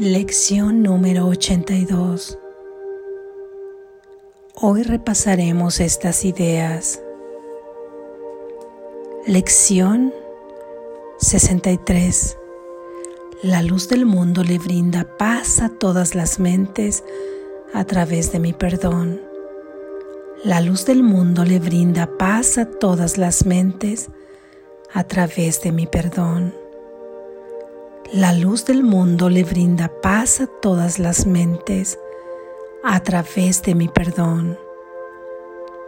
Lección número 82. Hoy repasaremos estas ideas. Lección 63. La luz del mundo le brinda paz a todas las mentes a través de mi perdón. La luz del mundo le brinda paz a todas las mentes a través de mi perdón. La luz del mundo le brinda paz a todas las mentes a través de mi perdón.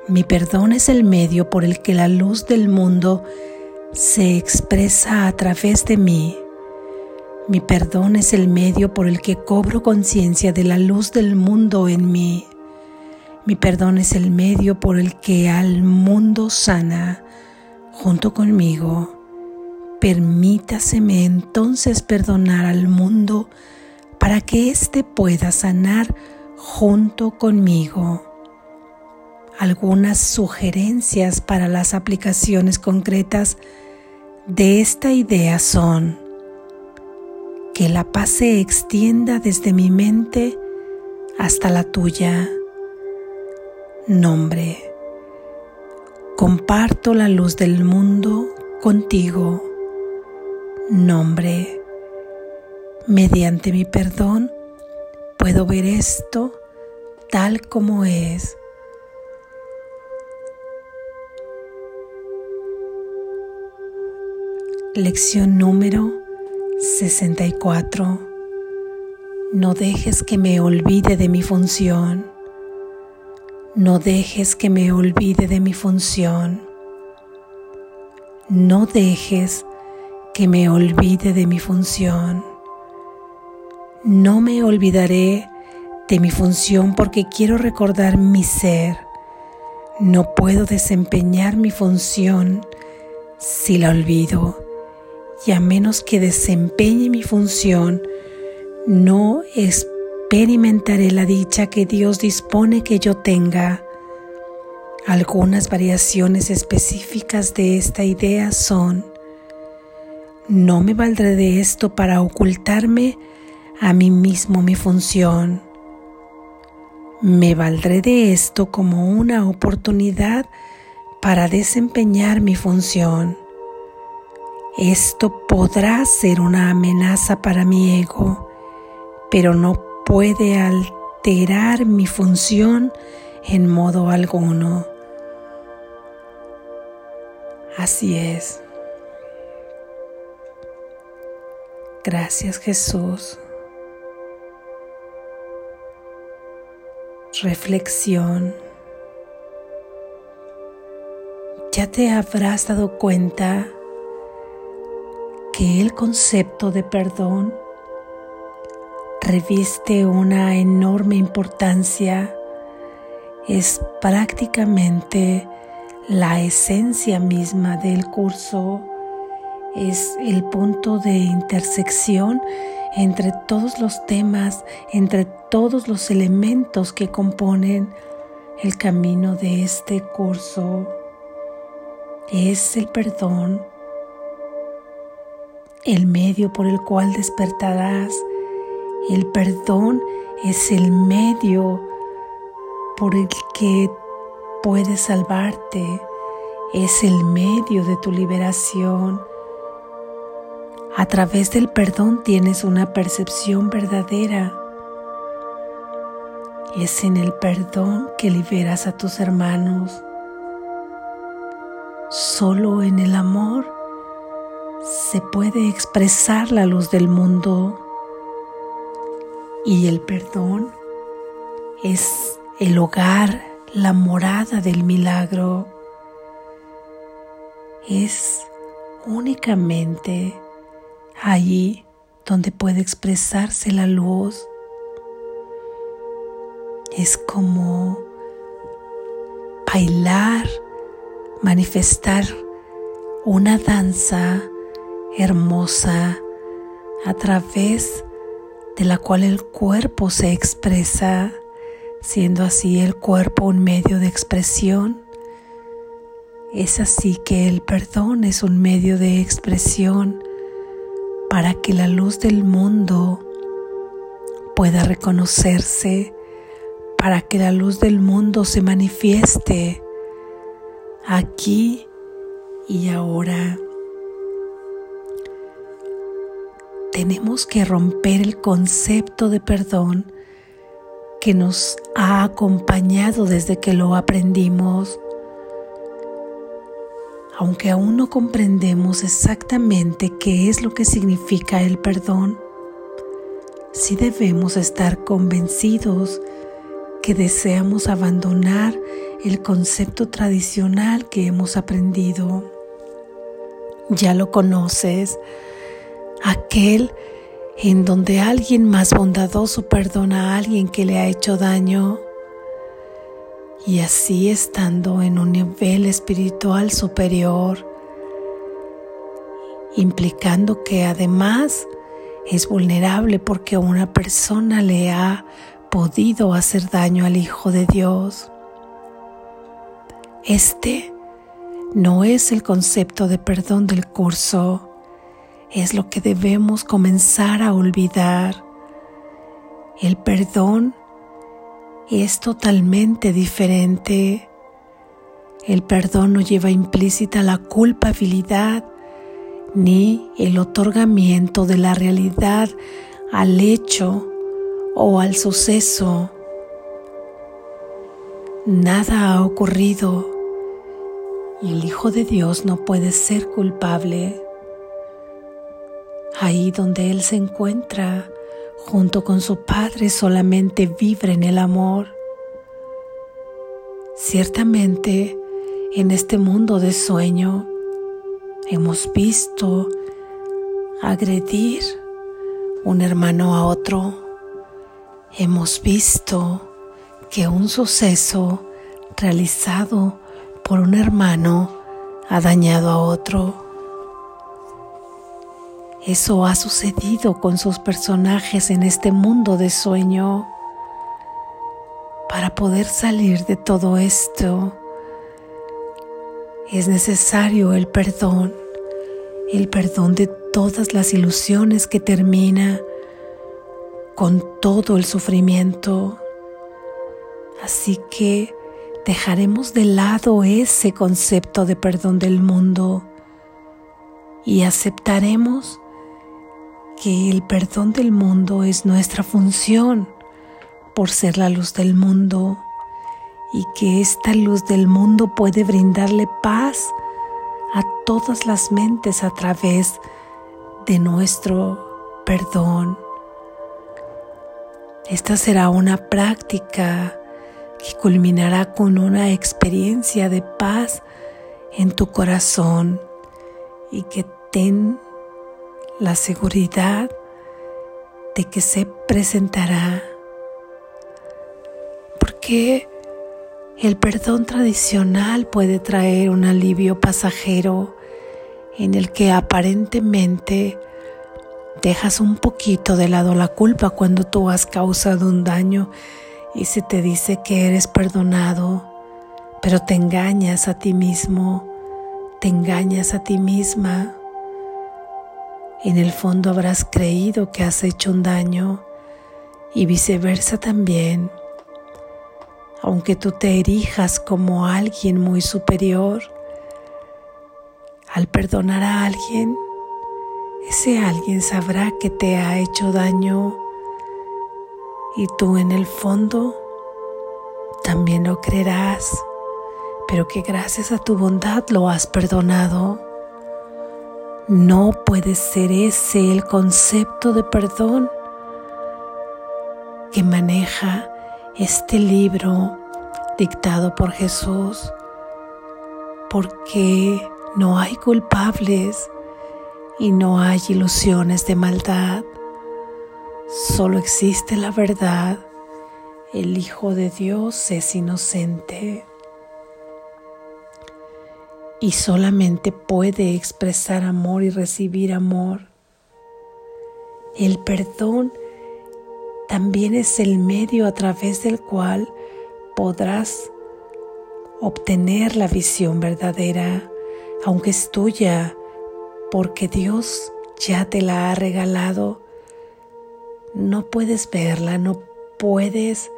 Mi perdón es el medio por el que la luz del mundo se expresa a través de mí. Mi perdón es el medio por el que cobro conciencia de la luz del mundo en mí. Mi perdón es el medio por el que al mundo sana junto conmigo. Permítaseme entonces perdonar al mundo para que éste pueda sanar junto conmigo. Algunas sugerencias para las aplicaciones concretas de esta idea son que la paz se extienda desde mi mente hasta la tuya. Nombre. Comparto la luz del mundo contigo nombre. Mediante mi perdón puedo ver esto tal como es. Lección número 64. No dejes que me olvide de mi función. No dejes que me olvide de mi función. No dejes que me olvide de mi función. No me olvidaré de mi función porque quiero recordar mi ser. No puedo desempeñar mi función si la olvido. Y a menos que desempeñe mi función, no experimentaré la dicha que Dios dispone que yo tenga. Algunas variaciones específicas de esta idea son no me valdré de esto para ocultarme a mí mismo mi función. Me valdré de esto como una oportunidad para desempeñar mi función. Esto podrá ser una amenaza para mi ego, pero no puede alterar mi función en modo alguno. Así es. Gracias Jesús. Reflexión. Ya te habrás dado cuenta que el concepto de perdón reviste una enorme importancia, es prácticamente la esencia misma del curso es el punto de intersección entre todos los temas, entre todos los elementos que componen el camino de este curso. Es el perdón, el medio por el cual despertarás. El perdón es el medio por el que puedes salvarte. Es el medio de tu liberación a través del perdón tienes una percepción verdadera. Es en el perdón que liberas a tus hermanos. Solo en el amor se puede expresar la luz del mundo y el perdón es el hogar, la morada del milagro. Es únicamente allí donde puede expresarse la luz. Es como bailar, manifestar una danza hermosa a través de la cual el cuerpo se expresa, siendo así el cuerpo un medio de expresión. Es así que el perdón es un medio de expresión para que la luz del mundo pueda reconocerse para que la luz del mundo se manifieste aquí y ahora. Tenemos que romper el concepto de perdón que nos ha acompañado desde que lo aprendimos. Aunque aún no comprendemos exactamente qué es lo que significa el perdón, sí debemos estar convencidos que deseamos abandonar el concepto tradicional que hemos aprendido. Ya lo conoces, aquel en donde alguien más bondadoso perdona a alguien que le ha hecho daño y así estando en un nivel espiritual superior, implicando que además es vulnerable porque una persona le ha podido hacer daño al Hijo de Dios. Este no es el concepto de perdón del curso, es lo que debemos comenzar a olvidar. El perdón es totalmente diferente. El perdón no lleva implícita la culpabilidad ni el otorgamiento de la realidad al hecho o al suceso. Nada ha ocurrido y el Hijo de Dios no puede ser culpable. Ahí donde Él se encuentra, junto con su Padre, solamente vibra en el amor. Ciertamente, en este mundo de sueño, hemos visto agredir un hermano a otro hemos visto que un suceso realizado por un hermano ha dañado a otro. Eso ha sucedido con sus personajes en este mundo de sueño. Para poder salir de todo esto es necesario el perdón, el perdón de todas las ilusiones que termina con todo el sufrimiento. Así que dejaremos de lado ese concepto de perdón del mundo y aceptaremos que el perdón del mundo es nuestra función por ser la luz del mundo y que esta luz del mundo puede brindarle paz a todas las mentes a través de nuestro perdón. Esta será una práctica que culminará con una experiencia de paz en tu corazón y que ten la seguridad de que se presentará. Porque el perdón tradicional puede traer un alivio pasajero en el que aparentemente Dejas un poquito de lado la culpa cuando tú has causado un daño y se te dice que eres perdonado, pero te engañas a ti mismo, te engañas a ti misma. En el fondo habrás creído que has hecho un daño y viceversa también. Aunque tú te erijas como alguien muy superior, al perdonar a alguien, ese alguien sabrá que te ha hecho daño y tú en el fondo también lo creerás, pero que gracias a tu bondad lo has perdonado. No puede ser ese el concepto de perdón que maneja este libro dictado por Jesús, porque no hay culpables y no hay ilusiones de maldad. Solo existe la verdad. El Hijo de Dios es inocente y solamente puede expresar amor y recibir amor. El perdón también es el medio a través del cual podrás obtener la visión verdadera, aunque es tuya porque Dios ya te la ha regalado. no puedes verla, no puedes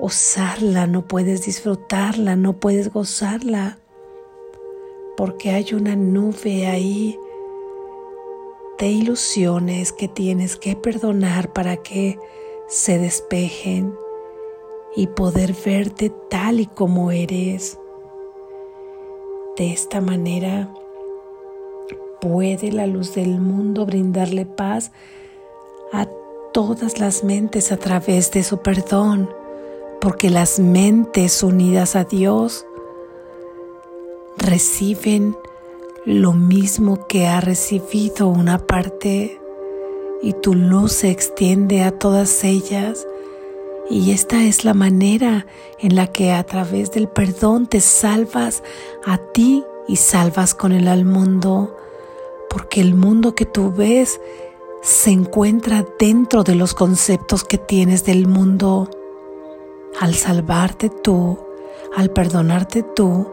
usarla, no puedes disfrutarla, no puedes gozarla, porque hay una nube ahí de ilusiones que tienes que perdonar para que se despejen y poder verte tal y como eres. De esta manera puede la luz del mundo brindarle paz a todas las mentes a través de su perdón, porque las mentes unidas a Dios reciben lo mismo que ha recibido una parte y tu luz se extiende a todas ellas y esta es la manera en la que a través del perdón te salvas a ti y salvas con él al mundo, porque el mundo que tú ves se encuentra dentro de los conceptos que tienes del mundo. Al salvarte tú, al perdonarte tú,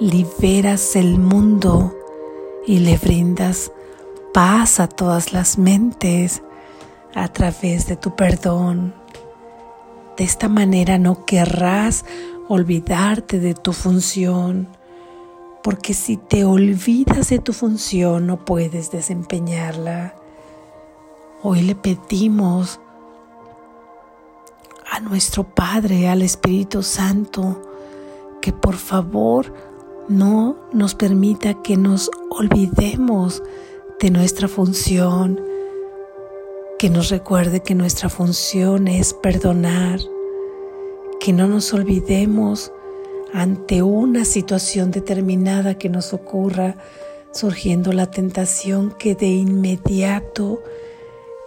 liberas el mundo y le brindas paz a todas las mentes a través de tu perdón. De esta manera no querrás olvidarte de tu función, porque si te olvidas de tu función no puedes desempeñarla. Hoy le pedimos a nuestro Padre, al Espíritu Santo, que por favor no nos permita que nos olvidemos de nuestra función, que nos recuerde que nuestra función es perdonar, que no nos olvidemos ante una situación determinada que nos ocurra, surgiendo la tentación que de inmediato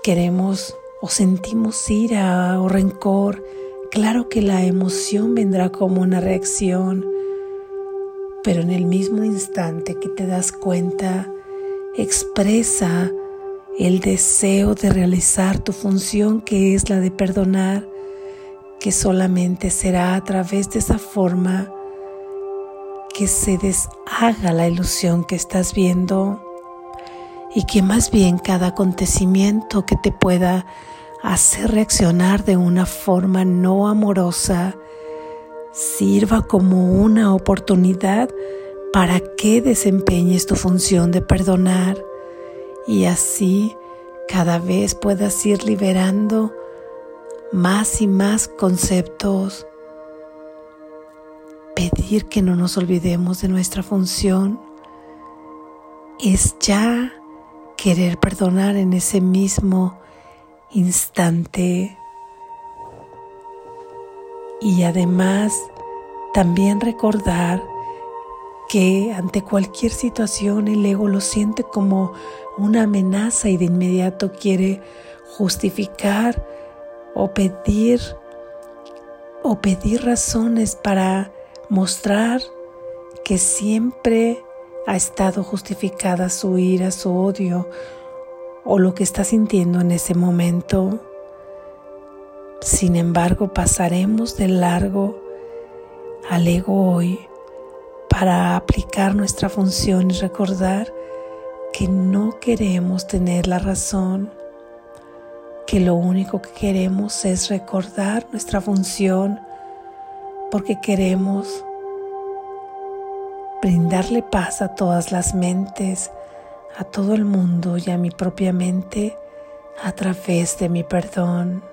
queremos o sentimos ira o rencor. Claro que la emoción vendrá como una reacción, pero en el mismo instante que te das cuenta, expresa el deseo de realizar tu función que es la de perdonar, que solamente será a través de esa forma que se deshaga la ilusión que estás viendo y que más bien cada acontecimiento que te pueda hacer reaccionar de una forma no amorosa sirva como una oportunidad para que desempeñes tu función de perdonar y así cada vez puedas ir liberando más y más conceptos. Pedir que no nos olvidemos de nuestra función es ya querer perdonar en ese mismo instante. Y además también recordar que ante cualquier situación el ego lo siente como una amenaza y de inmediato quiere justificar o pedir o pedir razones para mostrar que siempre ha estado justificada su ira, su odio o lo que está sintiendo en ese momento. Sin embargo, pasaremos de largo al ego hoy para aplicar nuestra función y recordar que no queremos tener la razón, que lo único que queremos es recordar nuestra función porque queremos brindarle paz a todas las mentes, a todo el mundo y a mi propia mente a través de mi perdón.